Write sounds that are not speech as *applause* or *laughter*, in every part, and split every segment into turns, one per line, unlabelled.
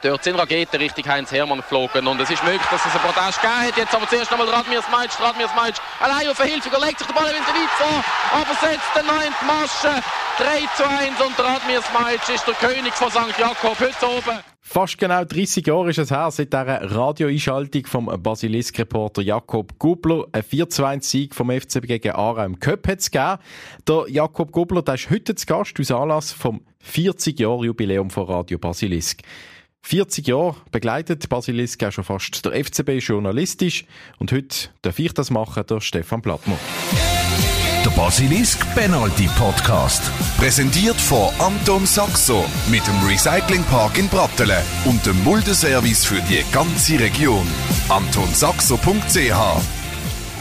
Dort sind Raketen Richtung Heinz Hermann geflogen und es ist möglich, dass es einen Protest gegeben hat. Jetzt aber zuerst einmal Radmir Smeitsch, Radmir Smeitsch allein auf Hilfe, legt sich der Ball in den vor, aber setzt den neunten Masche. 3 zu 1 und Radmir Smeitsch ist der König von St. Jakob heute oben.
Fast genau 30 Jahre ist es her, seit dieser Radioeinschaltung vom Basilisk-Reporter Jakob Gubler. Ein 4 2 1 Sieg vom FCB gegen Aarau im Cup hat es gegeben. Der Jakob Gubler, der ist heute zu Gast aus Anlass vom 40-Jahr-Jubiläum von Radio Basilisk. 40 Jahre begleitet Basilisk auch schon fast der FCB journalistisch und heute darf ich das machen, der Stefan Plattner.
Der Basilisk Penalty Podcast. Präsentiert von Anton Saxo mit dem Recyclingpark in Brattelen und dem Muldeservice für die ganze Region. AntonSaxo.ch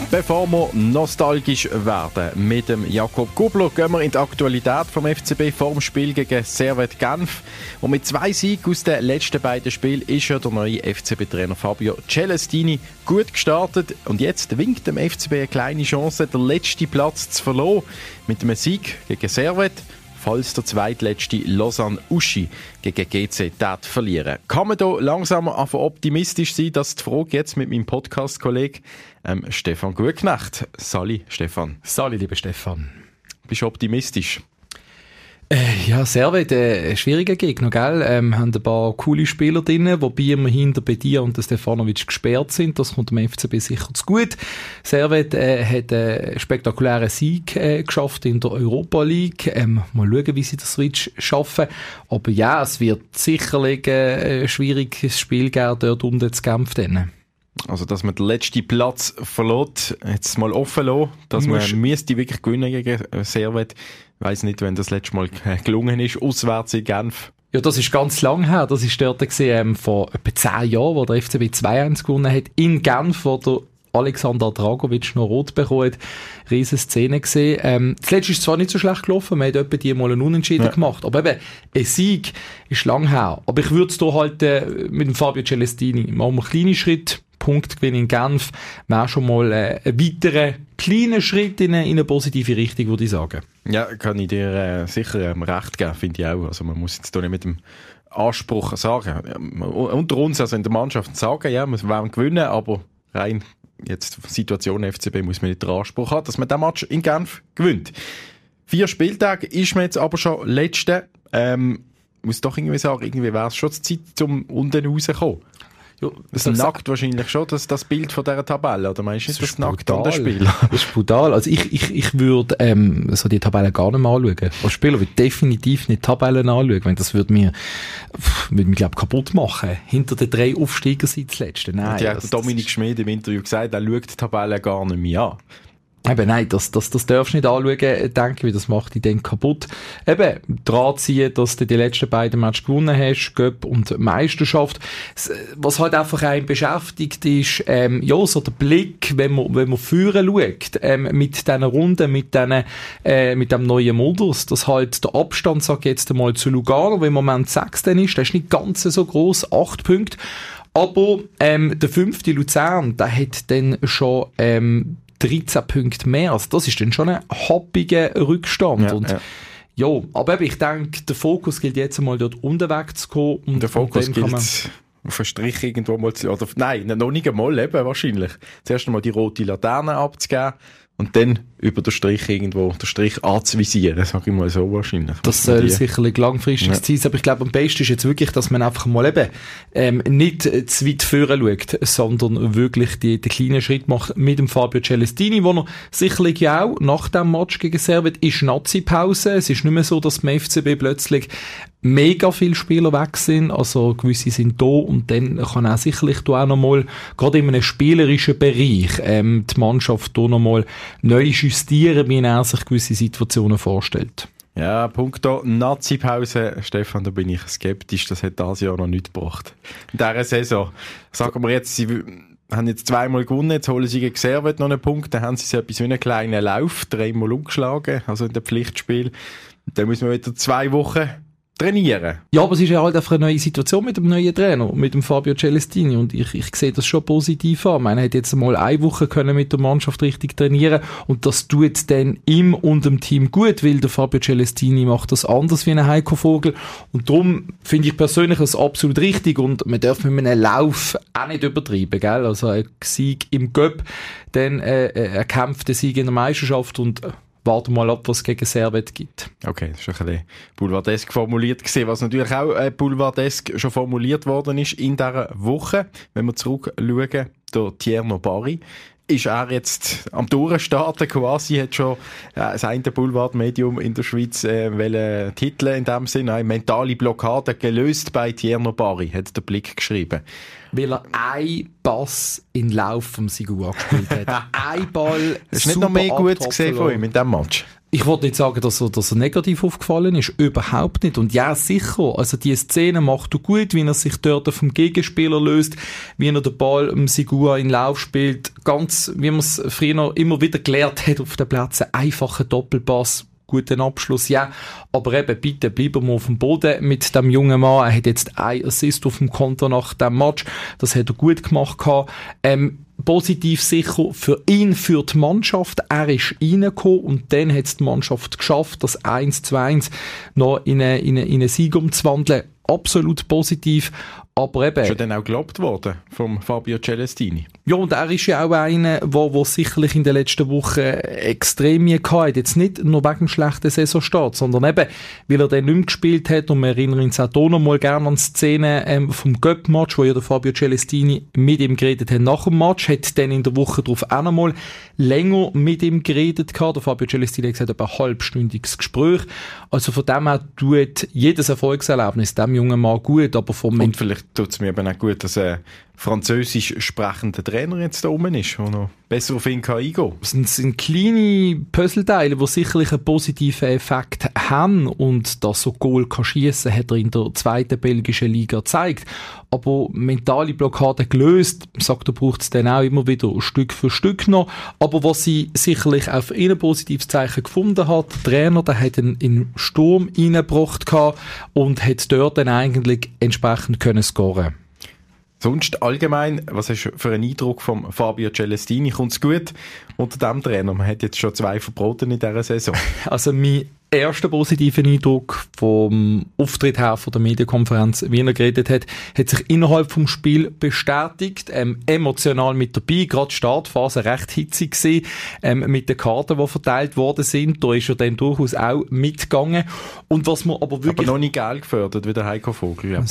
Bevor wir nostalgisch werden mit dem Jakob Gubler, gehen wir in die Aktualität vom FCB vor dem Spiel gegen Servet Genf. Und mit zwei Siegen aus den letzten beiden Spielen ist ja der neue FCB-Trainer Fabio Celestini gut gestartet. Und jetzt winkt dem FCB eine kleine Chance, den letzten Platz zu verloren. Mit einem Sieg gegen Servet falls der zweitletzte Lausanne Uschi gegen GC Tat verlieren. Kann man da langsam einfach optimistisch sein, dass die Frage jetzt mit meinem Podcast-Kollegen ähm, Stefan Gutknecht. Sali, Stefan.
Sali, lieber Stefan.
Bist du optimistisch?
Äh, ja, Servet, äh, schwieriger Gegner, gell? Ähm, haben ein paar coole Spieler drin, wobei wir hinter Bedia und Stefanovic gesperrt sind. Das kommt dem FCB sicher zu gut. Servet äh, hat einen spektakulären Sieg äh, geschafft in der Europa League. Ähm, mal schauen, wie sie das Switch schaffen. Aber ja, es wird sicherlich äh, ein schwieriges Spiel geben, dort unten zu kämpfen.
Also, dass man den letzten Platz verlot, jetzt mal offen lassen, dass man müsste wirklich gewinnen gegen Servet. Ich weiss nicht, wenn das letzte Mal gelungen ist, auswärts in Genf.
Ja, das ist ganz lang her. Das ist dort gesehen, ähm, vor etwa zehn Jahren, wo der FCB 2-1 gewonnen hat, in Genf, wo der Alexander Dragovic noch rot bekommen hat. Riesen Szene gesehen. Ähm, zuletzt ist es zwar nicht so schlecht gelaufen, man hat etwa die mal einen Unentschieden ja. gemacht, aber eben, ein Sieg ist lang her. Aber ich würde es hier halt äh, mit dem Fabio Celestini machen wir einen kleinen Schritt Punktgewinn in Genf wäre schon mal äh, ein weiterer kleiner Schritt in eine, in eine positive Richtung, würde ich sagen.
Ja, kann ich dir äh, sicher ähm, recht geben, finde ich auch. Also man muss jetzt hier nicht mit dem Anspruch sagen, unter uns, also in der Mannschaft sagen, ja, wir werden gewinnen, aber rein jetzt Situation FCB muss man nicht den Anspruch haben, dass man den Match in Genf gewinnt. Vier Spieltage ist man jetzt aber schon letzte. Ähm, muss doch irgendwie sagen, irgendwie wäre es schon Zeit, um unten rauszukommen. Ja, das ist nackt wahrscheinlich schon das, das Bild von dieser Tabelle, oder meinst du nicht das, das nackt an den Spieler? *laughs*
Das ist brutal. Also ich, ich, ich würde ähm, so die Tabelle gar nicht mehr anschauen. Als Spieler würde definitiv nicht Tabellen anschauen, weil das würde mir, würde mich, glaube kaputt machen. Hinter den drei Aufsteiger sind das letzte. Nein.
Und hat Dominik Schmid im Interview gesagt, er schaut die Tabelle gar nicht mehr an.
Eben, nein, das, das, das darfst du nicht anschauen, denke ich, das macht dich dann kaputt. Eben, dran ziehen, dass du die letzten beiden Matches gewonnen hast, Göpp und Meisterschaft. Was halt einfach einen beschäftigt, ist, ähm, ja, so der Blick, wenn man, wenn man führen schaut, ähm, mit diesen Runden, mit diesen, äh, mit dem neuen Modus, dass halt der Abstand, sag ich jetzt einmal, zu Lugano, wenn im Moment Sechster ist, der ist nicht ganz so groß, acht Punkte. Aber ähm, der fünfte Luzern, der hat dann schon ähm, 13 Punkte mehr. Also das ist dann schon ein hoppiger Rückstand. Ja, und ja. Ja, aber eben, ich denke, der Fokus gilt jetzt einmal dort unten wegzukommen.
Und der Fokus gilt auf einen Strich irgendwo mal zu, oder, nein, noch nicht einmal eben wahrscheinlich. Zuerst einmal die rote Laterne abzugeben und dann über den Strich irgendwo, den Strich anzuvisieren, sag ich mal so wahrscheinlich.
Das soll die. sicherlich langfristig ja. sein, aber ich glaube, am besten ist jetzt wirklich, dass man einfach mal eben ähm, nicht zu weit führen schaut, sondern wirklich die, den kleinen Schritt macht mit dem Fabio Celestini, wo er sicherlich ja auch nach dem Match gegen Servet ist Nazi-Pause. Es ist nicht mehr so, dass beim FCB plötzlich mega viele Spieler weg sind, also gewisse sind da und dann kann auch sicherlich da auch nochmal, gerade in einem spielerischen Bereich, ähm, die Mannschaft da nochmal neu justieren, wie er sich gewisse Situationen vorstellt.
Ja, punkto Nazi-Pause, Stefan, da bin ich skeptisch, das hat das Jahr noch nicht gebracht. In dieser Saison, sagen wir jetzt, sie haben jetzt zweimal gewonnen, jetzt holen sie gegen Servet noch einen Punkt, dann haben sie so etwas wie einen kleinen Lauf, dreimal umgeschlagen, also in dem Pflichtspiel. Dann müssen wir wieder zwei Wochen trainieren.
Ja, aber es ist ja halt einfach eine neue Situation mit dem neuen Trainer, mit dem Fabio Celestini und ich, ich sehe das schon positiv an. Er hat jetzt mal eine Woche können mit der Mannschaft richtig trainieren und das tut dann ihm und dem Team gut, weil der Fabio Celestini macht das anders wie ein Heiko Vogel und darum finde ich persönlich das absolut richtig und man darf mit einem Lauf auch nicht übertreiben, gell? Also ein Sieg im Göpp, dann äh, äh, ein kämpfter Sieg in der Meisterschaft und äh, warten mal ab, was es gegen Servet gibt.
Okay, das ist ein bisschen boulevardesk formuliert gewesen, was natürlich auch äh, boulevardesk schon formuliert worden ist in dieser Woche. Wenn wir zurückschauen, der Tierno Barry, ist er jetzt am Durchstarten quasi, hat schon äh, das eine Boulevardmedium in der Schweiz äh, Titel in dem Sinne, eine mentale Blockade gelöst bei Tierno Barry, hat der Blick geschrieben.
Weil er ein Pass in Lauf vom Sigua gespielt hat. *laughs* ein Ball.
Hast du nicht noch mehr gut gesehen von ihm in diesem Match?
Ich wollte nicht sagen, dass er, dass er negativ aufgefallen ist. Überhaupt nicht. Und ja, sicher. Also, die Szene macht er gut, wie er sich dort vom Gegenspieler löst, wie er den Ball im Sigua in Lauf spielt. Ganz, wie man es früher immer wieder gelernt hat auf den Plätzen. Einfacher Doppelpass guten Abschluss, ja. Aber eben, bitte bleiben wir auf dem Boden mit dem jungen Mann. Er hat jetzt ein Assist auf dem Konto nach dem Match. Das hat er gut gemacht. Ähm, positiv sicher für ihn, für die Mannschaft. Er ist reingekommen und dann hat es die Mannschaft geschafft, das 1 zu 1 noch in einen, in eine, in eine Sieg umzuwandeln. Absolut positiv. Aber eben.
Ist ja dann auch gelobt worden vom Fabio Celestini.
Ja, und er ist ja auch einer, wo, wo sicherlich in den letzten Wochen extrem mir gehabt Jetzt nicht nur wegen dem schlechten Saisonstart, sondern eben, weil er dann nicht mehr gespielt hat. Und wir erinnern uns auch hier noch mal gerne an die Szene ähm, vom Göpp-Match, wo ja der Fabio Celestini mit ihm geredet hat nach dem Match. Hat dann in der Woche darauf auch noch mal länger mit ihm geredet gehabt. Der Fabio Celestini hat gesagt, etwa ein halbstündiges Gespräch. Also von dem her tut jedes Erfolgserlebnis dem jungen Mann gut, aber vom
Und vielleicht tut es mir eben auch gut, dass er französisch sprechender Trainer jetzt da oben ist, der noch besser auf ihn kann eingehen
Es sind, sind kleine Puzzleteile, die sicherlich einen positiven Effekt haben und dass so Goal kann schiessen, hat er in der zweiten belgischen Liga gezeigt. Aber mentale Blockade gelöst, sagt er, braucht es dann auch immer wieder Stück für Stück noch. Aber was sie sicherlich auf ein positives Zeichen gefunden hat, der Trainer, der hat einen, einen Sturm reingebracht und hat dort dann eigentlich entsprechend können scoren
Sonst allgemein, was hast du für einen Eindruck vom Fabio Celestini? Kommt es gut unter dem Trainer? Man hat jetzt schon zwei Verboten in dieser Saison. *laughs*
Also mein erster positiver Eindruck vom Auftritt her von der Medienkonferenz, wie er geredet hat, hat sich innerhalb vom Spiel bestätigt, ähm, emotional mit dabei, gerade Startphase recht hitzig gewesen, ähm, mit den Karten, die verteilt worden sind, da ist er dann durchaus auch mitgegangen und was man aber wirklich...
Aber noch nicht Geld gefördert, wie der Heiko Vogel, ja.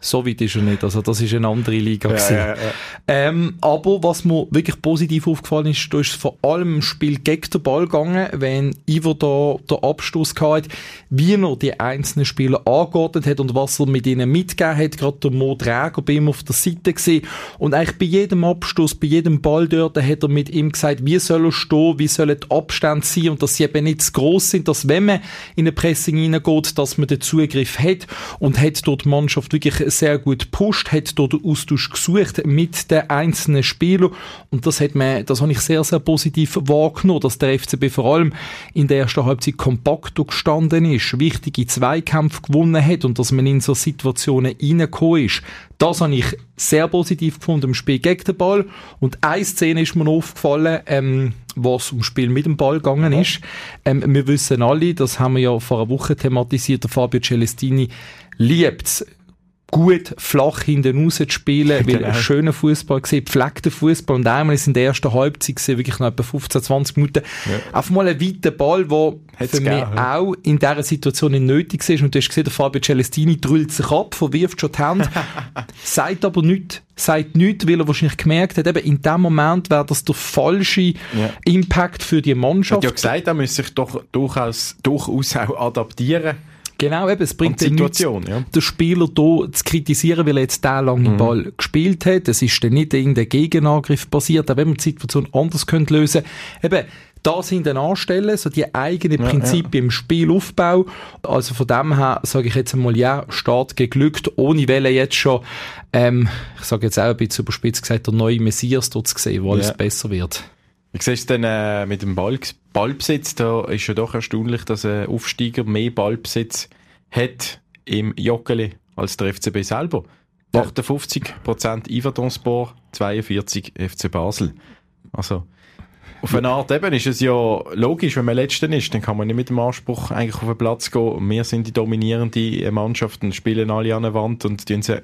So weit ist er nicht, also das ist eine andere Liga ja, ja, ja. Ähm, aber was mir wirklich positiv aufgefallen ist, da ist vor allem im Spiel gegen den Ball gegangen, wenn Ivo da der Abstoß Einfluss gehabt, wie er die einzelnen Spieler angeordnet hat und was er mit ihnen mitgegeben hat. Gerade der Mo Träger bei ihm auf der Seite gesehen. Und eigentlich bei jedem Abstoß, bei jedem Ball dort, hat er mit ihm gesagt, wie soll er stehen, wie sollen die Abstände sein und dass sie eben nicht zu gross sind, dass wenn man in eine Pressing reingeht, dass man den Zugriff hat und hat dort die Mannschaft wirklich sehr gut gepusht, hat dort den Austausch gesucht mit den einzelnen Spielern und das hat man, das habe ich sehr, sehr positiv wahrgenommen, dass der FCB vor allem in der ersten Halbzeit kompakt facto gestanden ist, wichtige Zweikämpfe gewonnen hat und dass man in so Situationen reingekommen ist. Das habe ich sehr positiv gefunden im Spiel gegen den Ball. Und eine Szene ist mir aufgefallen, ähm, was um Spiel mit dem Ball gegangen ist. Ähm, wir wissen alle, das haben wir ja vor einer Woche thematisiert, der Fabio Celestini liebt gut flach hinten raus zu spielen, *laughs* weil genau. schöner Fußball gesehen, pflegter Fußball und einmal ist in der ersten Halbzeit gesehen, wirklich noch etwa 15, 20 Minuten, ja. einfach mal ein weiter Ball, der für mich ja. auch in dieser Situation nicht nötig ist und du hast gesehen, der Fabio Celestini drüllt sich ab, verwirft schon die Hand, *laughs* sagt aber nichts, sagt nichts, weil er wahrscheinlich gemerkt hat, eben in dem Moment wäre das der falsche ja. Impact für die Mannschaft.
Er hat ja gesagt, er müsse sich doch durchaus, durchaus auch adaptieren
Genau, eben, es bringt den Situation, ja. den Spieler hier zu kritisieren, weil er jetzt den langen mhm. Ball gespielt hat. Es ist dann nicht irgendein Gegenangriff passiert, auch wenn man die Situation anders könnte lösen Eben, das hinten anstellen, so die eigenen Prinzipien ja, ja. im Spielaufbau. Also von dem her sage ich jetzt einmal, ja, Start geglückt, ohne Welle jetzt schon, ähm, ich sage jetzt auch ein bisschen überspitzt gesagt, der neue Messias dort zu sehen, wo alles besser wird.
Wie siehst du denn äh, mit dem Ball, Ballbesitz? Da ist ja doch erstaunlich, dass ein Aufsteiger mehr Ballbesitz hat im Joggeli als der FCB selber. 58% Iverdonspor, 42 FC Basel. Also, auf eine Art eben ist es ja logisch, wenn man Letzter ist, dann kann man nicht mit dem Anspruch eigentlich auf den Platz gehen. Wir sind die dominierende Mannschaft und spielen alle an der Wand und tun sie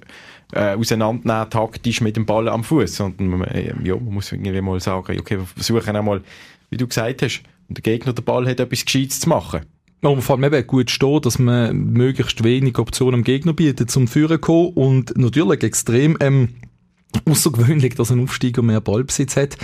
äh, auseinandernehmen, taktisch mit dem Ball am Fuß. Sondern man, äh, ja, man muss irgendwie mal sagen, okay, wir versuchen einmal, wie du gesagt hast, und der Gegner den Ball hat, etwas Gescheites zu machen.
Und vor allem eben gut stehen, dass man möglichst wenig Optionen am Gegner bietet zum Führen kommen und natürlich extrem ähm, außergewöhnlich, dass ein Aufsteiger mehr Ballbesitz hat.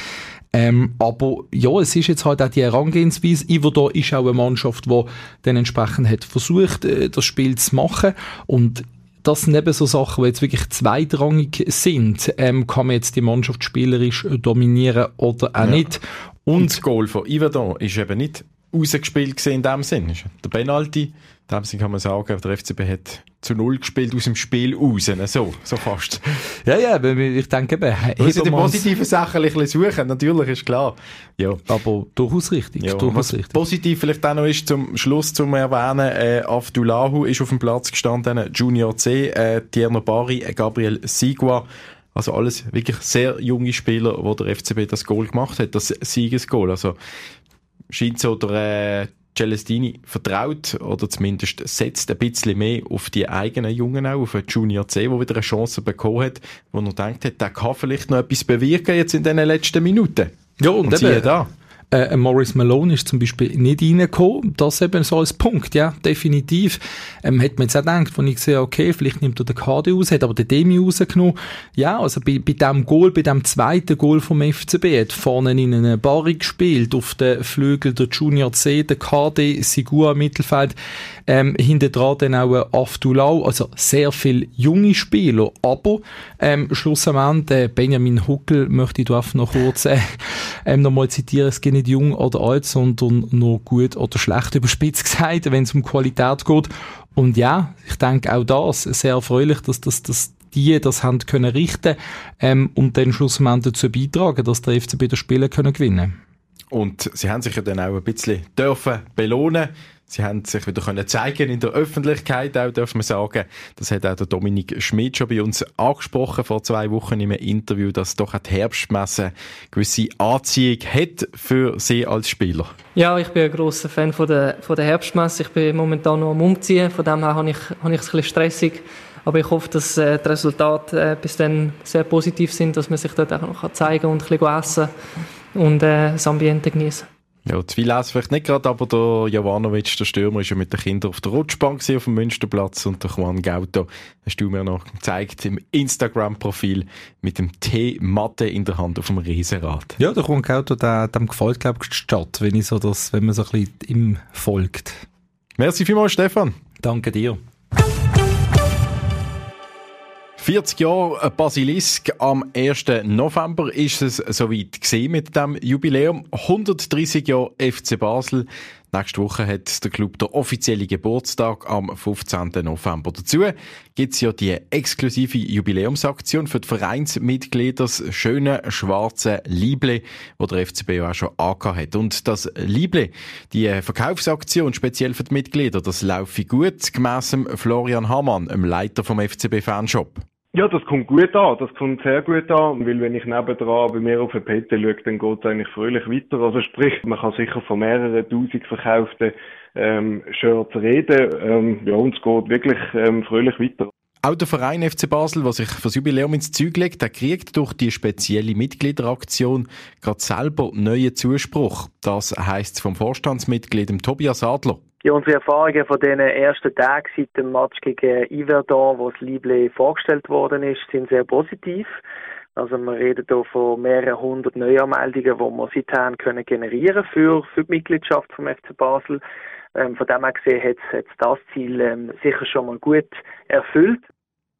Ähm, aber ja, es ist jetzt halt auch die Herangehensweise. Iverdor ist auch eine Mannschaft, die dann entsprechend hat versucht, äh, das Spiel zu machen und das sind eben so Sachen, die jetzt wirklich zweitrangig sind. Ähm, kann man jetzt die Mannschaft spielerisch dominieren oder auch ja. nicht?
Und, und das Goal von Iverdor ist eben nicht rausgespielt gesehen in dem Sinn. Der Penalty, dem Sinn kann man sagen, der FCB hat zu Null gespielt aus dem Spiel raus. Ne? So, so fast.
Ja, ja, ich denke eben,
Wir müssen die positiven Sachen ein bisschen suchen, natürlich, ist klar.
Ja. Aber durchaus richtig.
Ja,
durchaus
richtig. positiv vielleicht auch noch ist, zum Schluss zu erwähnen, äh, Avdulahu ist auf dem Platz gestanden, Junior C, äh, Tierno Bari, äh, Gabriel Sigua, also alles wirklich sehr junge Spieler, wo der FCB das Goal gemacht hat, das Siegesgoal. Also scheint so der äh, Celestini vertraut oder zumindest setzt ein bisschen mehr auf die eigenen Jungen auch, auf den Junior C, der wieder eine Chance bekommen hat, wo er denkt, der kann vielleicht noch etwas bewirken jetzt in den letzten Minuten.
Ja, und, und eben, da. Äh, Morris Malone ist zum Beispiel nicht reingekommen. Das eben so als Punkt, ja, definitiv. Ähm, hat man jetzt auch gedacht, wo ich sehe, okay, vielleicht nimmt er den KD aus, hat aber den Demi rausgenommen. Ja, also bei, bei dem Goal, bei dem zweiten Goal vom FCB, hat vorne in einer Barry gespielt, auf den Flügel der Junior C, der KD, Sigua Mittelfeld, ähm, hinter dann auch Aftulau, also sehr viele junge Spieler, aber ähm, schlussendlich, äh, Benjamin Huckel möchte ich da noch kurz äh, *laughs* ähm, nochmal zitieren, es geht nicht jung oder alt, sondern nur gut oder schlecht überspitzt gesagt, wenn es um Qualität geht. Und ja, ich denke auch das sehr erfreulich, dass das, dass die das haben können richten ähm, und dann schlussendlich dazu beitragen, dass der FCB das Spiel können gewinnen.
Und sie haben sich ja dann auch ein bisschen dürfen belohnen Sie haben sich wieder können zeigen in der Öffentlichkeit, auch darf man sagen. Das hat auch der Dominik Schmidt schon bei uns angesprochen vor zwei Wochen im Interview, dass doch die Herbstmesse gewisse Anziehung hat für Sie als Spieler.
Ja, ich bin ein grosser Fan von der, von der Herbstmesse. Ich bin momentan noch am Umziehen, von dem her habe ich, habe ich es ein bisschen stressig. Aber ich hoffe, dass äh, die Resultate äh, bis dann sehr positiv sind, dass man sich dort auch noch zeigen kann und ein bisschen essen und äh, das Ambiente genießen.
Ja, zu viel lesen vielleicht nicht gerade, aber der Jovanovic, der Stürmer, ist ja mit den Kindern auf der Rutschbank auf dem Münsterplatz und der Juan Gauto hast du mir noch gezeigt im Instagram-Profil mit dem Tee-Matte in der Hand auf dem Riesenrad.
Ja, der Juan Gauto, der, dem gefällt, glaube ich, die Stadt, wenn, ich so das, wenn man so ein bisschen ihm folgt.
Merci vielmals, Stefan.
Danke dir.
40 Jahre Basilisk. Am 1. November ist es soweit gesehen mit dem Jubiläum. 130 Jahre FC Basel. Nächste Woche hat der Club der offizielle Geburtstag am 15. November. Dazu gibt es ja die exklusive Jubiläumsaktion für die Vereinsmitglieder, das schöne schwarze Lible, wo der FCB ja auch schon angehört hat. Und das Lible, die Verkaufsaktion speziell für die Mitglieder, das läuft gut, gemäss Florian Hamann, dem Leiter vom FCB Fanshop.
Ja, das kommt gut an. Das kommt sehr gut an, weil wenn ich nebendran bei mir auf den PT schaue, dann geht es eigentlich fröhlich weiter. Also sprich, man kann sicher von mehreren tausend verkauften ähm, Shirts reden. Ähm, ja, und es geht wirklich ähm, fröhlich weiter.
Auch der Verein FC Basel, der sich für das Jubiläum ins Zeug legt, der kriegt durch die spezielle Mitgliederaktion gerade selber neuen Zuspruch. Das heisst vom Vorstandsmitglied Tobias Adler.
Ja, unsere Erfahrungen von den ersten Tagen seit dem Match gegen Iverdon, wo das Lible vorgestellt worden ist, sind sehr positiv. Also wir reden hier von mehreren hundert Neuanmeldungen, die wir seither können generieren für, für die Mitgliedschaft vom FC Basel. Ähm, von dem her gesehen hat es das Ziel ähm, sicher schon mal gut erfüllt.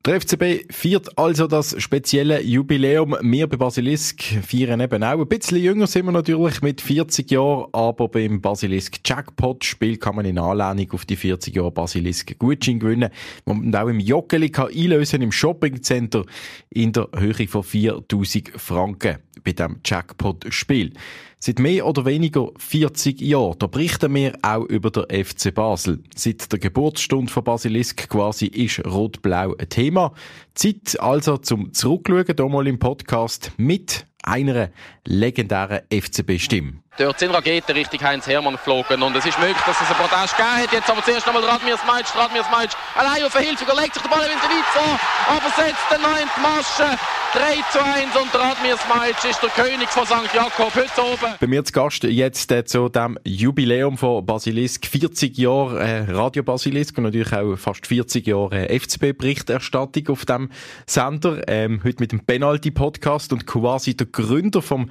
Der FCB feiert also das spezielle Jubiläum. Wir bei Basilisk feiern eben auch. Ein bisschen jünger sind wir natürlich mit 40 Jahren, aber beim Basilisk Jackpot Spiel kann man in Anlehnung auf die 40 Jahre Basilisk Gutschein gewinnen, wo man auch im Joggeli kann einlösen im Shoppingcenter in der Höhe von 4000 Franken bei dem Jackpot Spiel. Seit mehr oder weniger 40 Jahren, da berichten wir auch über den FC Basel. Seit der Geburtsstunde von Basilisk quasi ist Rot-Blau ein Thema. Zeit also zum Zurückschauen, hier mal im Podcast mit einer legendären FCB-Stimme.
Dort sind Raketen Richtung Heinz Hermann geflogen und es ist möglich, dass es einen Protest gegeben hat. Jetzt aber zuerst einmal Radmir Smeitsch, Radmir Smeitsch allein auf Hilfe, legt sich der Ball in den weit vor, aber setzt den neunten Masche. 3 zu 1 und Radmir Smajic ist der König von St. Jakob heute oben.
Bei mir zu Gast jetzt äh, zu dem Jubiläum von Basilisk. 40 Jahre äh, Radio Basilisk und natürlich auch fast 40 Jahre äh, FCB-Berichterstattung auf dem Sender. Ähm, heute mit dem Penalty-Podcast und quasi der Gründer vom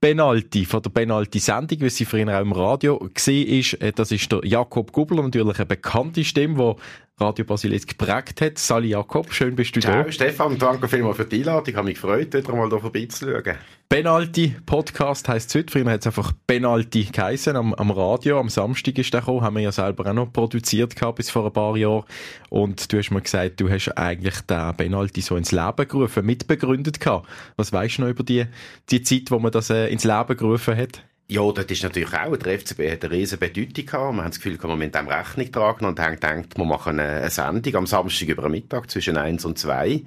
Penalty, von der Penalty-Sendung, wie sie vorhin auch im Radio gesehen ist. Äh, das ist der Jakob Gubler, natürlich eine bekannte Stimme, die Radio Basilisk geprägt hat. Sali Jakob, schön bist du
Ciao,
da.
Stefan, danke vielmals für die Einladung. Ich habe mich gefreut, wieder mal hier vorbeizuschauen.
Penalty Podcast heisst es heute. Früher hat es einfach Penalty geheißen. Am, am Radio, am Samstag ist der gekommen. Haben wir ja selber auch noch produziert gehabt, bis vor ein paar Jahren. Und du hast mir gesagt, du hast eigentlich den Penalty so ins Leben gerufen, mitbegründet gehabt. Was weißt du noch über die, die Zeit, wo man das äh, ins Leben gerufen hat?
Ja, das ist natürlich auch, der FCB hat eine riesen Bedeutung gehabt. Wir haben das Gefühl, man mit dem Rechnung tragen und haben gedacht, wir machen eine Sendung am Samstag über Mittag zwischen 1 und 2.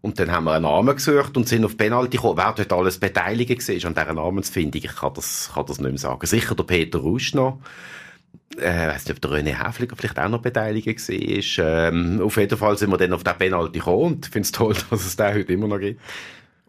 Und dann haben wir einen Namen gesucht und sind auf Penalty gekommen. Wer dort alles beteiligt war an dieser Namensfindung, ich kann das, kann das nicht mehr sagen. Sicher der Peter Rusch noch. Äh, ich weiss nicht, ob der René Häfliger vielleicht auch noch beteiligt war. Ähm, auf jeden Fall sind wir dann auf den Penalty gekommen und ich finde es toll, *laughs* dass es den heute immer noch gibt.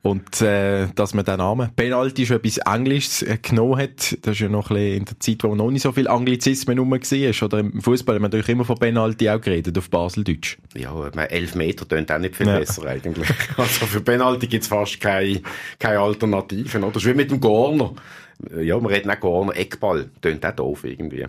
Und äh, dass man den Namen Penalty schon etwas Englisches äh, genommen hat, das ist ja noch ein bisschen in der Zeit, wo noch nicht so viel Anglizismen rum war. Oder im Fußball haben wir natürlich immer von Penalty auch geredet, auf Baseldeutsch.
Ja, elf Meter tönt auch nicht viel ja. besser eigentlich. *laughs* Also für Penalty gibt's fast keine, keine Alternativen. Oder? Das ist wie mit dem Corner. Ja, wir reden auch Corner, Eckball, tönt auch doof irgendwie.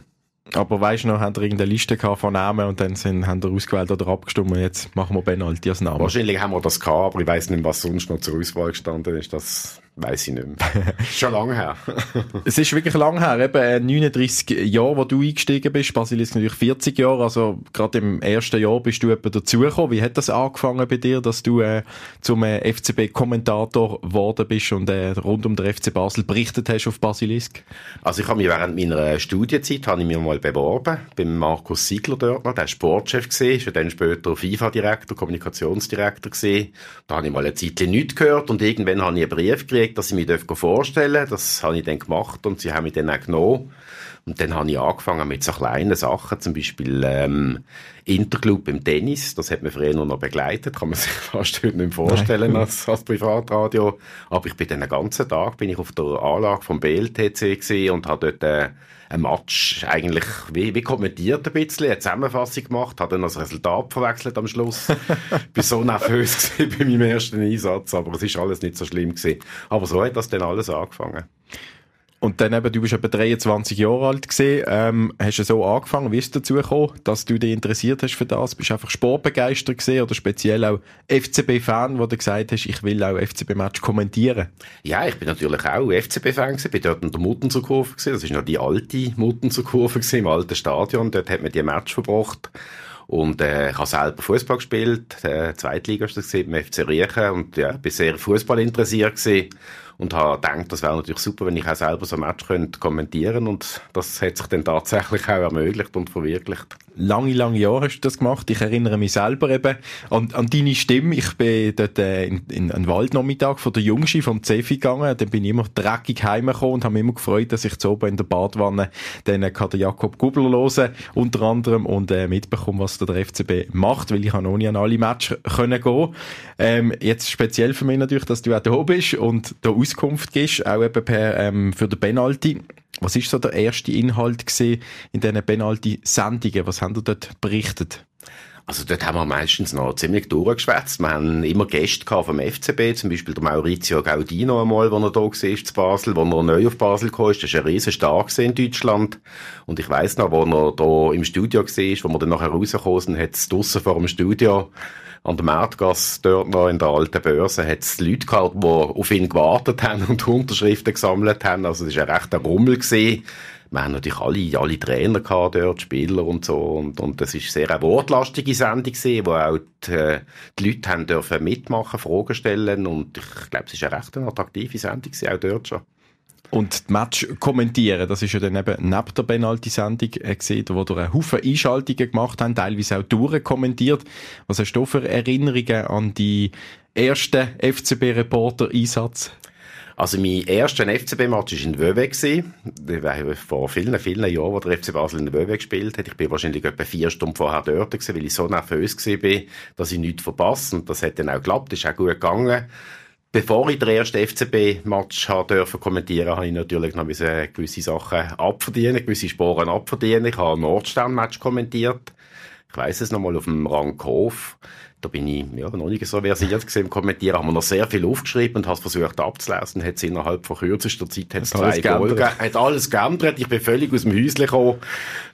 Aber weißt du noch, haben wir irgendeine Liste gehabt von Namen und dann sind, haben wir ausgewählt oder abgestimmt, jetzt machen wir Penalty als Namen.
Wahrscheinlich haben wir das gehabt, aber ich weiss nicht, was sonst noch zur Auswahl gestanden ist. Das Weiß ich nicht mehr. *laughs* schon lange her. *laughs*
es ist wirklich lang her. Eben 39 äh, Jahre, wo du eingestiegen bist. Basilisk natürlich 40 Jahre. Also gerade im ersten Jahr bist du etwa dazugekommen. Wie hat das angefangen bei dir, dass du äh, zum äh, FCB-Kommentator geworden bist und äh, rund um den FC Basel berichtet hast auf Basilisk?
Also ich habe mich während meiner Studienzeit habe ich mich mal beworben beim Markus Siegler dort noch. Der war Sportchef ist ja dann später FIFA-Direktor, Kommunikationsdirektor. Da habe ich mal eine Zeit nichts gehört und irgendwann habe ich einen Brief gekriegt gekriegt, dass ich mich vorstellen darf. Das habe ich dann gemacht und sie haben mich dann auch genommen. Und dann habe ich angefangen mit so kleinen Sachen, zum Beispiel ähm, Interclub im Tennis, das hat mir früher noch begleitet, kann man *laughs* sich fast heute nicht vorstellen als, als Privatradio. Aber ich bin dann den ganzen Tag bin ich auf der Anlage vom BLTC und habe dort äh, ein Match eigentlich wie, wie kommentiert ein bisschen, eine Zusammenfassung gemacht, habe dann das Resultat verwechselt am Schluss. *laughs* bin so nervös bei meinem ersten Einsatz, aber es ist alles nicht so schlimm gewesen. Aber so hat das dann alles angefangen.
Und dann eben, du bist etwa 23 Jahre alt gesehen, ähm, hast du so angefangen, wie ist es dazu gekommen, dass du dich interessiert hast für das? Bist du einfach sportbegeistert gesehen oder speziell auch FCB-Fan, wo du gesagt hast, ich will auch FCB-Match kommentieren?
Ja, ich bin natürlich auch FCB-Fan gewesen, bin dort in der Muttenzer Kurve gesehen, das ist noch die alte Muttenzer Kurve gewesen, im alten Stadion, dort hat man die Match verbracht. Und äh, ich habe selber Fußball gespielt, äh, Zweitliga ist das gesehen, beim FC Riechen und ja, bin sehr Fußball interessiert gewesen und habe gedacht, das wäre natürlich super, wenn ich auch selber so ein Match könnte kommentieren und das hat sich dann tatsächlich auch ermöglicht und verwirklicht.
Lange, lange Jahre hast du das gemacht. Ich erinnere mich selber eben an, an deine Stimme. Ich bin dort äh, in, in einen Waldnachmittag von der Jungschi vom Cefi gegangen. Dann bin ich immer dreckig heimgekommen und habe mich immer gefreut, dass ich zu oben in der Badwanne dann äh, Jakob Gubler hören, unter anderem, und äh, mitbekommen, was der, FCB macht, weil ich noch nie an alle Matches gehen. Ähm, jetzt speziell für mich natürlich, dass du auch da bist und da Auskunft gibst, auch eben per, ähm, für den Penalty. Was ist so der erste Inhalt gesehen in diesen Penalty-Sendungen? Was haben ihr dort berichtet?
Also dort haben wir meistens noch ziemlich durchgeschwätzt. Wir haben immer Gäste vom FCB, zum Beispiel der Maurizio Gaudino einmal, als er da war zu Basel, als er neu auf Basel kam. Das war ein riesen Star in Deutschland. Und ich weiss noch, als er da im Studio war, wo wir dann nachher rausgekommen sind, hat es draussen vor dem Studio an der Märtgasse, dort noch in der alten Börse, hat es Leute gehabt, die auf ihn gewartet haben und *laughs* Unterschriften gesammelt haben. Also es war ein rechter Rummel. Gewesen. Wir haben natürlich alle, alle Trainer gehabt dort, Spieler und so. Und, und das ist sehr eine wortlastige Sendung gewesen, wo auch die, äh, die Leute haben dürfen mitmachen, Fragen stellen. Und ich glaube, es ist eine recht attraktive Sendung gewesen, auch dort schon.
Und die Match kommentieren, das ist ja dann eben neben der Penalty-Sendung äh, gesehen, wo du einen Haufen Einschaltungen gemacht hast, teilweise auch durchkommentiert. Was hast du für Erinnerungen an die ersten FCB-Reporter-Einsatz?
Also mein erster FCB-Match war in Wöwe. Vor vielen, vielen Jahren, wo der FC Basel in Wöwe gespielt hat. Ich bin wahrscheinlich etwa vier Stunden vorher dort gewesen, weil ich so nervös war, dass ich nichts verpasse. Und das hat dann auch geklappt, ist auch gut gegangen. Bevor ich den ersten FCB-Match dürfen kommentieren, habe ich natürlich noch gewisse Sachen abverdienen, gewisse Sporen abverdienen. Ich habe ein Nordstern-Match kommentiert. Ich weiss es nochmal auf dem Rang Hof. Da bin ich ja, noch nicht so versiert gesehen im Kommentieren, haben wir noch sehr viel aufgeschrieben und habe versucht abzulesen, hat es innerhalb von kürzester Zeit hat zwei Goal hat alles geändert, ich bin völlig aus dem Häuschen gekommen.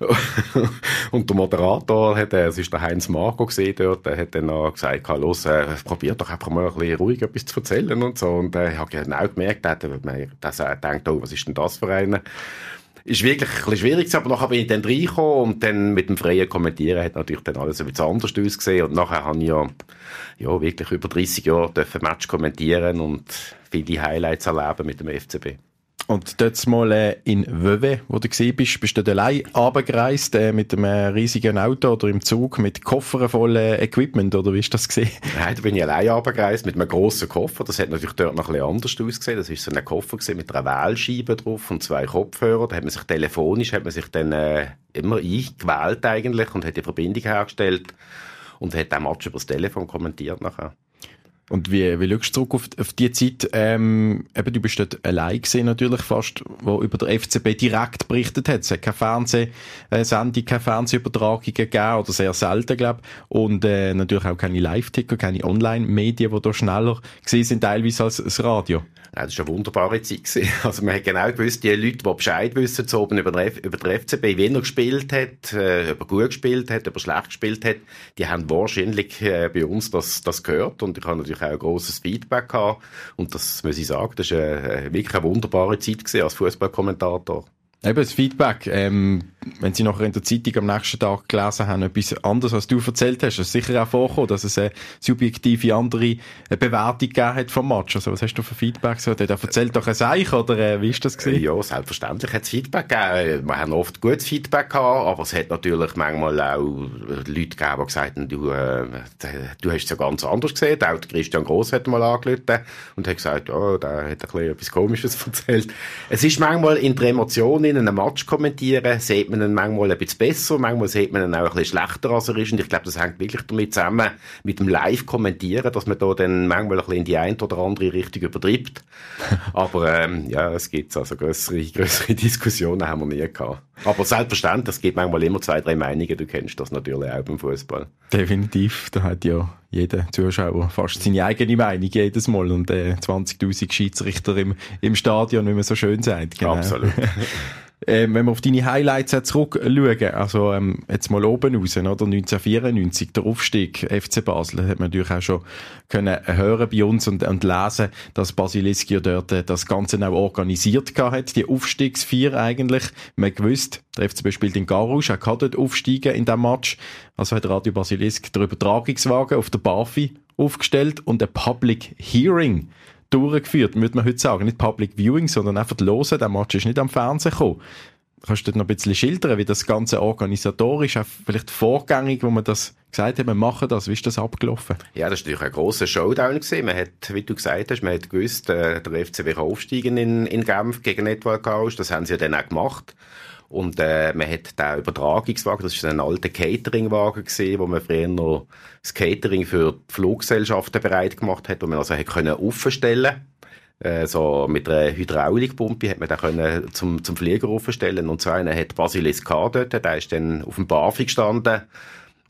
*laughs* Und der Moderator, hat, äh, es ist der Heinz Marco gesehen dort, der hat dann noch gesagt, los, äh, probier doch einfach mal ein bisschen ruhig etwas zu erzählen und so. Und äh, ich habe genau gemerkt, er hat, dass er denkt, oh, was ist denn das für eine? Ist wirklich ein bisschen schwierig aber nachher bin ich dann reingekommen und dann mit dem freien Kommentieren hat natürlich dann alles ein bisschen anders ausgesehen und nachher habe ich ja, ja wirklich über 30 Jahre dürfen Match kommentieren und viele Highlights erleben mit dem FCB.
Und dort mal äh, in Wöwe, wo du gesehen bist, bist du allein runtergereist äh, mit einem riesigen Auto oder im Zug mit Koffern voll äh, Equipment, oder wie ist das gesehen? *laughs*
Nein, da bin ich allein runtergereist mit einem grossen Koffer. Das hat natürlich dort noch ein bisschen anders ausgesehen. Das ist so ein Koffer gewesen, mit einer Wählscheibe drauf und zwei Kopfhörern. Da hat man sich telefonisch, hat man sich dann äh, immer eingewählt eigentlich und hat die Verbindung hergestellt und hat den Match über das Telefon kommentiert nachher.
Und wie, wie schaust du zurück auf, auf die Zeit? Ähm, eben, du bist dort allein gesehen natürlich fast, wo über der FCB direkt berichtet hat. Es hat keine Fernsehsendung, keine Fernsehübertragungen gegeben oder sehr selten, glaube Und äh, natürlich auch keine Live-Ticker, keine Online-Medien, die da schneller gesehen sind teilweise als das Radio.
Ja, das war eine wunderbare Zeit. *laughs* Also man hat genau gewusst, die Leute, die Bescheid wissen, so oben über, den, über den FCB, wie er gespielt hat, äh, ob er gut gespielt hat, ob er schlecht gespielt hat, die haben wahrscheinlich äh, bei uns das, das gehört und ich habe natürlich auch ein grosses Feedback gehabt und das muss ich sagen, das war äh, wirklich eine wunderbare Zeit als Fußballkommentator.
Eben das Feedback, ähm, wenn Sie nachher in der Zeitung am nächsten Tag gelesen haben, etwas anderes, als du erzählt hast, ist sicher auch vorgekommen, dass es eine subjektive andere äh, Bewertung gegeben hat vom Match. Also was hast du für Feedback? So, der erzählt doch ein Seich, oder äh, wie ist das gewesen?
Ja, selbstverständlich hat es Feedback gegeben. Wir haben oft gutes Feedback gehabt, aber es hat natürlich manchmal auch Leute gegeben, die gesagt haben, du, äh, du hast es ja ganz anders gesehen. Auch Christian Gross hat mal angerufen und hat gesagt, oh, der hat ein etwas Komisches *laughs* erzählt. Es ist manchmal in der Emotion in einem Match kommentieren, sieht man ihn manchmal ein bisschen besser, manchmal sieht man ihn auch ein bisschen schlechter, als er ist. Und ich glaube, das hängt wirklich damit zusammen, mit dem Live-Kommentieren, dass man da dann manchmal ein bisschen in die eine oder andere Richtung übertreibt. *laughs* Aber ähm, ja, es gibt also größere, größere Diskussionen haben wir nie gehabt. Aber selbstverständlich, es gibt manchmal immer zwei, drei Meinungen. Du kennst das natürlich auch beim Fußball.
Definitiv. Da hat ja jeder Zuschauer fast seine eigene Meinung jedes Mal und äh, 20.000 Schiedsrichter im, im Stadion, wie man so schön sagt.
Genau. Absolut. *laughs*
ähm, wenn wir auf deine Highlights zurückschauen, also ähm, jetzt mal oben raus, oder 1994, der Aufstieg FC Basel, hat man natürlich auch schon können hören bei uns und, und lesen, dass Basilisk ja dort äh, das Ganze auch organisiert hat, die Aufstiegsvier eigentlich. Man gewusst, der FCB spielt in Garouche, er kann dort aufsteigen in diesem Match. Also hat Radio Basilisk den Übertragungswagen auf der Bafi aufgestellt und ein Public Hearing durchgeführt, würde man heute sagen. Nicht Public Viewing, sondern einfach hören. Der Match ist nicht am Fernsehen gekommen. Kannst du noch ein bisschen schildern, wie das Ganze organisatorisch, auch vielleicht vorgängig, wo man das gesagt hat, wir machen das, wie ist das abgelaufen?
Ja, das war natürlich ein grosser Showdown gewesen. Man hat, wie du gesagt hast, man hat gewusst, äh, der FCB kann aufsteigen in, in Genf gegen Network. Das haben sie ja dann auch gemacht. Und äh, man hat den Übertragungswagen, das war ein alter Cateringwagen gesehen, wo man früher noch das Catering für die Fluggesellschaften bereit gemacht hat, wo man also hätte können aufstellen äh, so mit einer Hydraulikpumpe hat man den können zum, zum Flieger aufstellen und so einen hat Basilis K. dort, der ist dann auf dem BAFI gestanden.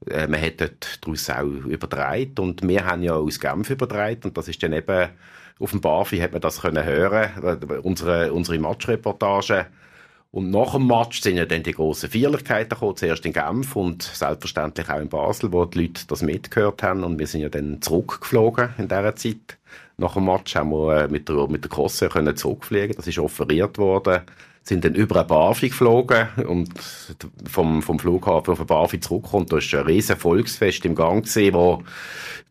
Äh, man hat dort daraus auch übertragen und wir haben ja aus Genf übertragen und das ist dann eben auf dem BAFI hat man das können hören, unsere, unsere Matchreportage und nach dem Match sind ja dann die grossen Feierlichkeiten gekommen, zuerst in Genf und selbstverständlich auch in Basel, wo die Leute das mitgehört haben und wir sind ja dann zurückgeflogen in dieser Zeit. Nach dem Match haben wir äh, mit der, mit der Kosse können zurückfliegen, das ist offeriert worden. Sind dann über eine Barfi geflogen und vom, vom Flughafen auf eine Barfi zurückkommt. Da ist ein riesen Volksfest im Gang gesehen, wo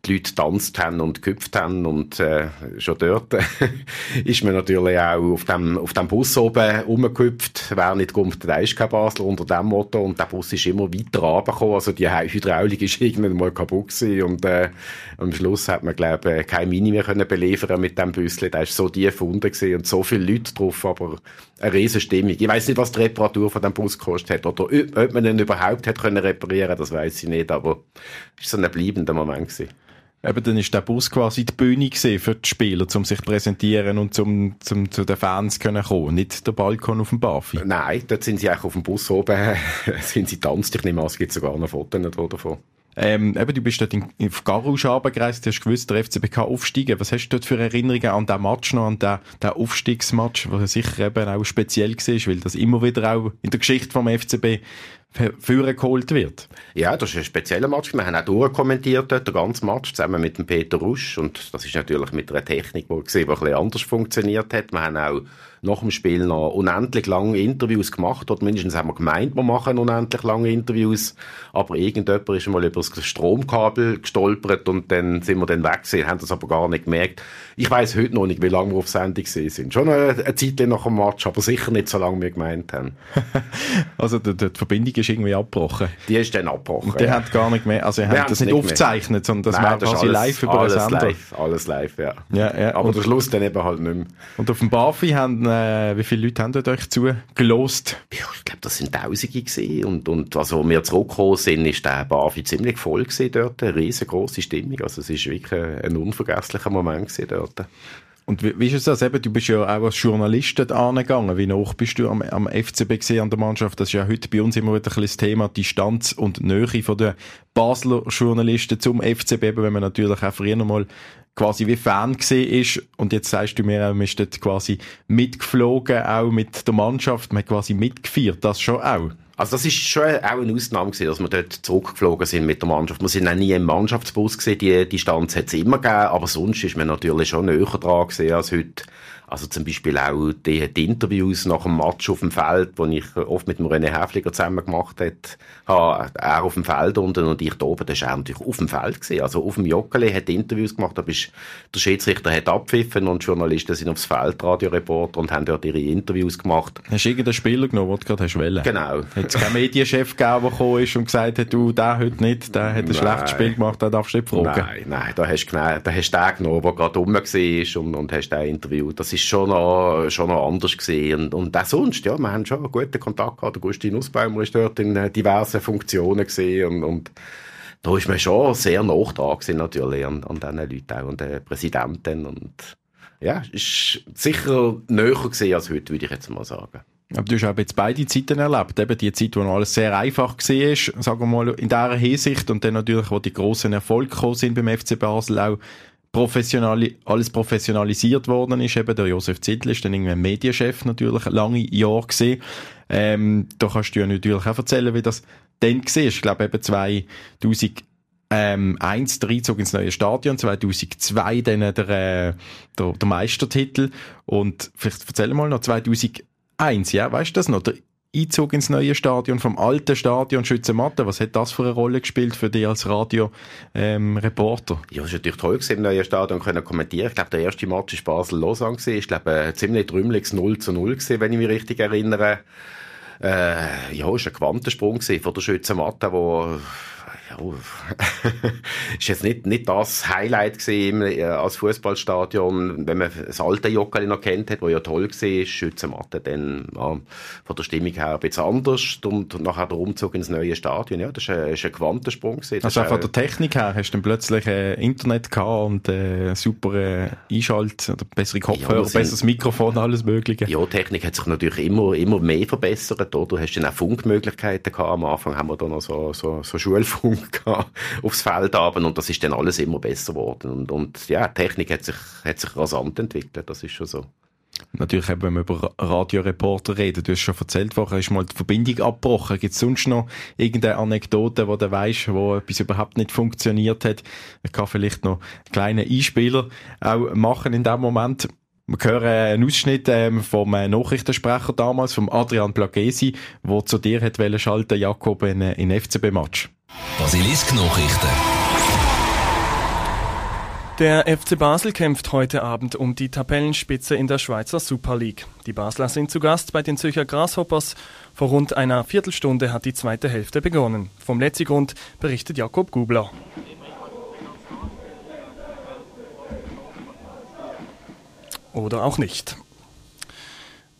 die Leute tanzt haben und gehüpft haben und äh, schon dort *laughs* ist man natürlich auch auf dem, auf dem Bus oben rumgehüpft. Wer nicht kommt, der ist kein Basler unter dem Motto und der Bus ist immer weiter runtergekommen. Also die Hydraulik ist *laughs* irgendwann mal kaputt gewesen und äh, am Schluss hat man, glaube ich, kein Mini mehr können beliefern mit dem Büssli. Der ist so tief unten gewesen und so viele Leute drauf, aber eine riesen Stimmung. Ich weiß nicht, was die Reparatur von dem Bus gekostet hat oder ob man den überhaupt hat können reparieren, das weiß ich nicht, aber es war so ein bleibender Moment gewesen.
Eben, dann ist der Bus quasi die Bühne für die Spieler, um sich zu präsentieren und zum, zum, zu den Fans können kommen. Nicht der Balkon auf dem Bafi.
Nein, dort sind sie auch auf dem Bus oben, *laughs* sind sie tanzt. Ich nehme an, es gibt sogar noch Fotos davon.
Ähm, eben, du bist dort in, auf Garus runtergereist, du hast gewusst, der FCB kann aufsteigen. Was hast du dort für Erinnerungen an den Match noch, an den, den Aufstiegsmatch, der sicher eben auch speziell war, weil das immer wieder auch in der Geschichte vom FCB führen geholt wird.
Ja, das ist ein spezieller Match. Wir haben auch durchkommentiert dort, den ganzen Match, zusammen mit dem Peter Rusch. Und das ist natürlich mit einer Technik, die, gesehen, die ein bisschen anders funktioniert hat. Wir haben auch nach dem Spiel noch unendlich lange Interviews gemacht, oder mindestens haben wir gemeint, wir machen unendlich lange Interviews, aber irgendjemand ist mal über das Stromkabel gestolpert und dann sind wir dann weg gewesen, haben das aber gar nicht gemerkt. Ich weiß heute noch nicht, wie lange wir auf Sendung sind. Schon eine, eine Zeit nach dem Match, aber sicher nicht so lange, wie wir gemeint haben. *laughs*
also die, die, Verbindung ist irgendwie abgebrochen?
Die ist dann abgebrochen,
Und die ja. hat gar nicht mehr, also ihr habt das nicht, aufgezeichnet, sondern das Nein, war quasi alles, live über
alles live, alles live, ja. ja, ja. Aber und, der Schluss dann eben halt nicht mehr.
Und auf dem Bafi haben äh, wie viele Leute haben dort euch zugelost?
Ja, ich glaube, das sind Tausende gewesen. Und, und also, wir zurückgekommen sind, ist der Bafi ziemlich voll gewesen dort. Eine riesengroße Stimmung. Also, es ist wirklich ein unvergesslicher Moment gewesen dort.
Und wie, wie ist es das? Eben, du bist ja auch als Journalist dort angegangen. Wie noch bist du am, am FCB gesehen an der Mannschaft? Das ist ja heute bei uns immer wieder ein bisschen das Thema Distanz und Nähe von den Basler Journalisten zum FCB, wenn man natürlich auch früher mal quasi wie Fan gesehen ist und jetzt sagst du mir, man ist dort quasi mitgeflogen, auch mit der Mannschaft, man hat quasi mitgefeiert, das schon auch.
Also das ist schon auch eine Ausnahme gewesen, dass wir dort zurückgeflogen sind mit der Mannschaft. Wir sind auch nie im Mannschaftsbus gesehen, die Distanz hat es immer gegeben, aber sonst ist man natürlich schon näher dran gesehen als heute. Also zum Beispiel auch die, die, Interviews nach dem Match auf dem Feld, wo ich oft mit dem René Häfliger zusammen gemacht habe, er auf dem Feld unten und ich da oben, das war natürlich auf dem Feld gewesen. Also auf dem Joggeli hat Interviews gemacht, da bist, der Schiedsrichter hat abpfiffen und Journalisten sind aufs Feld, Radioreporter und haben dort ihre Interviews gemacht.
Hast du irgendeinen Spieler genommen, den du gerade hast wollen?
Genau.
Hat es keinen Medienchef gegeben, der gekommen ist und gesagt hat, du, der heute nicht, der hat ein nein. schlechtes Spiel gemacht, der darfst du nicht fragen?
Nein, nein, da hast du, da hast du den genommen, der gerade rum war und, und hast den Interview. Das ist ist schon noch, schon noch anders gesehen. Und, und auch sonst, ja, wir haben schon einen guten Kontakt gehabt. Der Gustin Nussbaumer ist dort in äh, diversen Funktionen gesehen und, und da ist man schon sehr nah dran gewesen, natürlich an, an diesen Leuten auch, und den Präsidenten und ja, ist sicher näher gesehen als heute, würde ich jetzt mal sagen.
Aber du hast auch jetzt beide Zeiten erlebt. Eben die Zeit, wo alles sehr einfach war, sagen wir mal, in dieser Hinsicht. Und dann natürlich, wo die grossen Erfolge gekommen sind beim FC Basel, auch professionali alles professionalisiert worden ist. Eben der Josef Zittl ist dann irgendwie Medienchef natürlich lange Jahre gesehen. Ähm, da kannst du ja natürlich auch erzählen, wie das dann war. Ich glaube eben 2000 ähm, eins der Einzug ins neue Stadion, 2002 dann der, äh, der, der Meistertitel und vielleicht erzähl mal noch 2001, ja, weißt du das noch? Der Einzug ins neue Stadion, vom alten Stadion Schützenmatte. Was hat das für eine Rolle gespielt für dich als Radio-Reporter? Ähm,
ja, es war natürlich toll, gewesen, im neuen Stadion können kommentieren. Ich glaube, der erste Match war Basel-Lausanne. Ich glaube, ein ziemlich trümmeliges 0 zu 0 gewesen, wenn ich mich richtig erinnere. Äh, ja, es war ein Quantensprung von der Schützenmatte, wo ja, *laughs* ist jetzt nicht, nicht das Highlight gesehen äh, als Fußballstadion, wenn man das alte Jockeli noch kennt hat, wo ja toll war, Schützenmatte dann ja, von der Stimmung her ein bisschen anders und nachher der Umzug ins neue Stadion, ja, das ist ein, ist ein Quantensprung gewesen.
Also von der Technik her hast du dann plötzlich äh, Internet gehabt und äh, super äh, Einschalt, oder bessere Kopfhörer, ja, sind, besseres Mikrofon, alles mögliche.
Ja, Technik hat sich natürlich immer, immer mehr verbessert, oder? Du hast dann auch Funkmöglichkeiten gehabt, am Anfang haben wir da noch so, so, so Schulfunk *laughs* aufs Feld haben und das ist dann alles immer besser geworden. Und, und ja, Technik hat sich, hat sich rasant entwickelt, das ist schon so.
Natürlich, wenn wir über Radioreporter reden, du hast schon erzählt, vorher ist mal die Verbindung abgebrochen. Gibt es sonst noch irgendeine Anekdote, wo du weißt, wo etwas überhaupt nicht funktioniert hat? Ich kann vielleicht noch einen kleinen Einspieler auch machen in dem Moment Wir hören einen Ausschnitt ähm, vom äh, Nachrichtensprecher damals, vom Adrian Plagesi, der zu dir hat schalten Jakob, in, äh, in FCB-Match.
Basilisk Nachrichten.
Der FC Basel kämpft heute Abend um die Tabellenspitze in der Schweizer Super League. Die Basler sind zu Gast bei den Zürcher Grasshoppers. Vor rund einer Viertelstunde hat die zweite Hälfte begonnen. Vom Letzigrund berichtet Jakob Gubler. Oder auch nicht.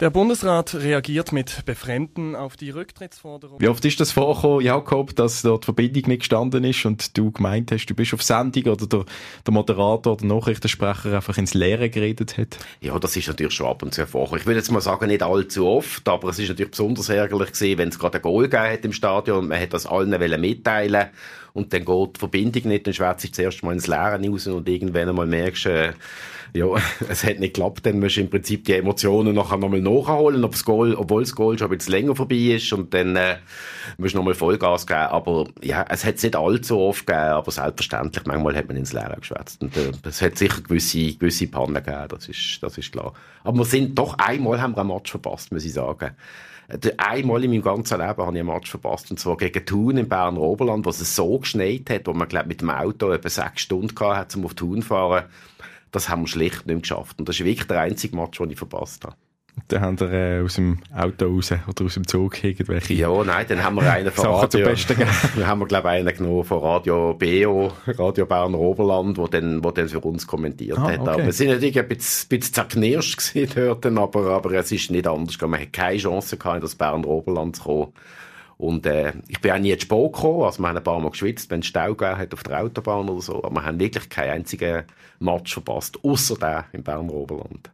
Der Bundesrat reagiert mit Befremden auf die Rücktrittsforderung.
Wie oft ist das vorgekommen, Jakob, dass dort die Verbindung nicht gestanden ist und du gemeint hast, du bist auf Sendung oder der, der Moderator oder Nachrichtensprecher einfach ins Leere geredet hat?
Ja, das ist natürlich schon ab und zu vorgekommen. Ich will jetzt mal sagen, nicht allzu oft, aber es ist natürlich besonders ärgerlich gewesen, wenn es gerade ein Goal gegeben hat im Stadion und man hat das allen mitteilen und dann geht die Verbindung nicht, dann schwätzt sich zuerst mal ins Leere raus und irgendwann einmal merkst du, äh, ja, *laughs* es hat nicht geklappt, dann musst du im Prinzip die Emotionen nachher nochmal nachholen, ob's Goal, obwohl das Goal schon ein bisschen länger vorbei ist und dann äh, musst du nochmal Vollgas geben. Aber ja, es hat es nicht allzu oft gegeben, aber selbstverständlich, manchmal hat man ins Leere geschwätzt. Und äh, es hat sicher gewisse, gewisse Pannen gegeben, das ist, das ist klar. Aber wir sind doch einmal haben wir einen Match verpasst, muss ich sagen. Einmal in meinem ganzen Leben habe ich einen Match verpasst, und zwar gegen Thun im Berner Oberland, wo es so geschneit hat, wo man, glaube mit dem Auto etwa sechs Stunden gehabt hat, um auf Thun zu fahren. Das haben wir schlicht nicht geschafft. Und das ist wirklich der einzige Match, den ich verpasst habe.
Dann haben wir äh, aus dem Auto raus oder aus dem Zug irgendwelche
Ja, nein, dann haben wir einen von
Sachen
Radio... *laughs* Dann haben wir, glaube ich, einen genommen von Radio BO, Radio Berner Oberland, wo dann, wo dann für uns kommentiert
Ah,
hat.
okay.
Aber wir sind natürlich ein bisschen, bisschen zerknirscht gewesen *laughs* dort, aber, aber es ist nicht anders gegangen. Man hat keine Chance gehabt, in das Berner Oberland zu kommen. Und äh, ich bin auch nie zu spät gekommen, also wir haben ein paar Mal geschwitzt, wenn es Stau gegeben hat auf der Autobahn oder so, aber wir haben wirklich keinen einzigen Match verpasst, außer der im Berner Oberland.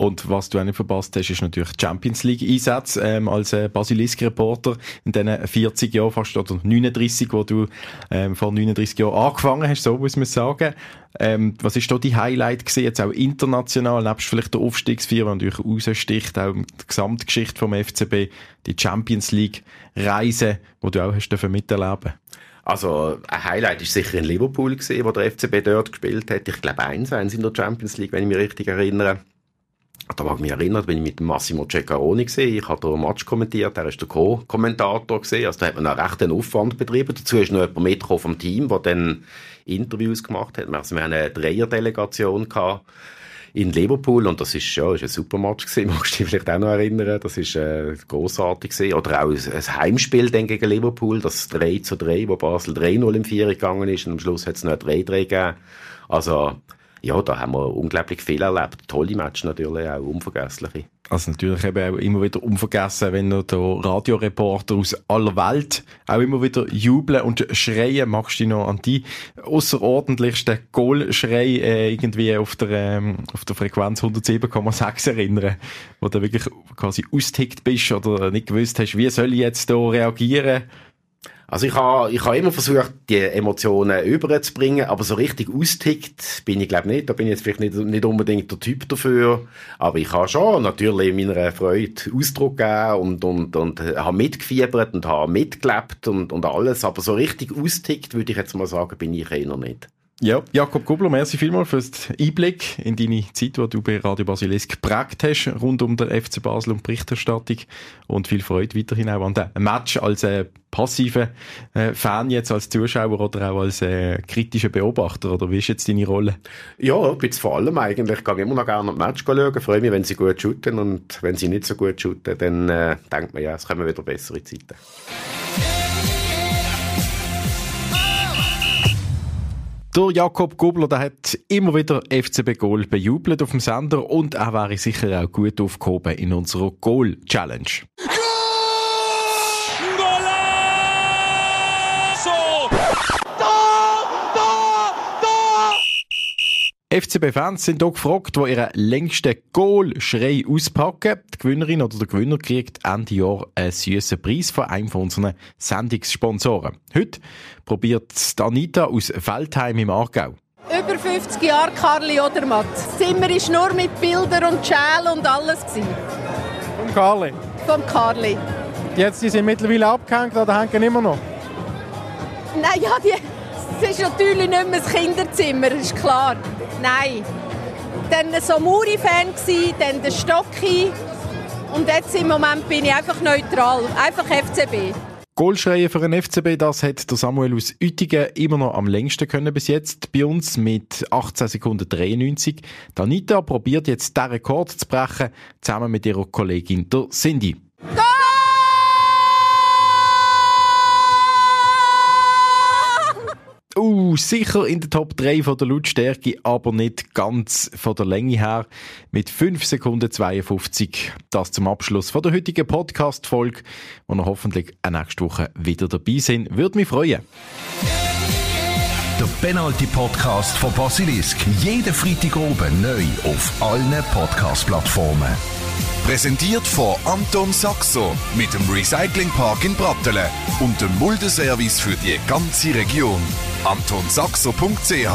Und was du auch nicht verpasst hast, ist natürlich die Champions League Einsatz ähm, als äh, Basilisk-Reporter in diesen 40 Jahren fast oder 39, wo du ähm, vor 39 Jahren angefangen hast, so muss man sagen. Ähm, was ist da die Highlight gewesen, jetzt auch international, nebst vielleicht der Aufstiegsvier, der natürlich raussticht, auch die Gesamtgeschichte vom FCB, die Champions League Reise, wo du auch hast dürfen miterleben.
Also ein Highlight ist sicher in Liverpool gesehen, wo der FCB dort gespielt hat. Ich glaube eins, eins in der Champions League, wenn ich mich richtig erinnere. Da mag ich mich erinnern, da bin ich mit Massimo Ceccaroni gesehen. Ich habe den Match kommentiert, er ist der Co-Kommentator gesehen. Also da hat man einen Aufwand betrieben. Dazu ist noch jemand mitgekommen vom Team, der dann Interviews gemacht hat. Also wir haben eine Dreierdelegation gehabt in Liverpool und das ist ja ist ein super Match gewesen. *laughs* Magst du dich vielleicht auch noch erinnern? Das ist äh, großartig gewesen. Oder auch ein, ein Heimspiel dann gegen Liverpool, das 3 zu 3, wo Basel 3-0 im Vier gegangen ist und am Schluss hat es noch ein 3-3 gegeben. Also ja, da haben wir unglaublich viel erlebt. Tolle Matches natürlich, auch unvergessliche.
Also natürlich eben auch immer wieder unvergessen, wenn noch der Radioreporter aus aller Welt auch immer wieder jubeln und schreien. Magst du dich noch an die außerordentlichsten Goalschrei äh, irgendwie auf der, ähm, auf der Frequenz 107,6 erinnern? Wo du wirklich quasi austickt bist oder nicht gewusst hast, wie soll ich jetzt da reagieren?
Also ich habe ich ha immer versucht, die Emotionen überzubringen, aber so richtig austickt bin ich glaube nicht. Da bin ich jetzt vielleicht nicht, nicht unbedingt der Typ dafür. Aber ich habe schon natürlich meiner Freude Ausdruck gegeben und, und, und habe mitgefiebert und habe mitgelebt und, und alles. Aber so richtig austickt, würde ich jetzt mal sagen, bin ich eher nicht.
Ja, Jakob Gubler, merci vielmals für den Einblick in deine Zeit, die du bei Radio Basilisk geprägt hast, rund um den FC Basel und Berichterstattung. Und viel Freude weiterhin auch an dem Match als äh, passiver äh, Fan jetzt, als Zuschauer oder auch als äh, kritischer Beobachter. Oder wie ist jetzt deine Rolle?
Ja, bisschen vor allem eigentlich. Ich gehe immer noch gerne an die Match schauen. Freue mich, wenn sie gut shooten. Und wenn sie nicht so gut shooten, dann äh, denkt man ja, es kommen wieder bessere Zeiten.
Der Jakob Gubler, der hat immer wieder FCB Goal bejubelt auf dem Sender und er wäre sicher auch gut aufgehoben in unserer Goal Challenge. FCB-Fans sind auch gefragt, wo ihren längsten Goal-Schrei auspacken. Die Gewinnerin oder der Gewinner kriegt Ende Jahr einen süßen Preis von einem von unseren Sendungssponsoren. Heute probiert Anita aus Feldheim im Aargau.
Über 50 Jahre Karli Odermatt. Das Zimmer war nur mit Bildern und Schälen und alles.
Vom Karli.
Vom Karli.
Jetzt die sind mittlerweile abgehängt oder hängen immer noch?
Nein, ja, die, es ist natürlich nicht mehr das Kinderzimmer, ist klar. Nein. dann so Muri-Fan, dann der Stocki. Und jetzt im Moment bin ich einfach neutral, einfach FCB.
Goalschreien für den FCB, das hat der Samuel aus Uetingen immer noch am längsten können bis jetzt bei uns mit 18 Sekunden 93. Die Anita probiert jetzt diesen Rekord zu brechen, zusammen mit ihrer Kollegin der Cindy.
Goal!
Uh, sicher in der Top 3 von der Lautstärke, aber nicht ganz von der Länge her. Mit 5 Sekunden 52. Das zum Abschluss von der heutigen Podcast-Folge, wo wir hoffentlich nächste Woche wieder dabei sind. Würde mich freuen.
Der Penalty-Podcast von Basilisk. Jeden Freitag oben neu auf allen Podcast-Plattformen. Präsentiert von Anton Saxo mit dem Recyclingpark in Brattelen und dem Muldeservice für die ganze Region. AntonSaxo.ch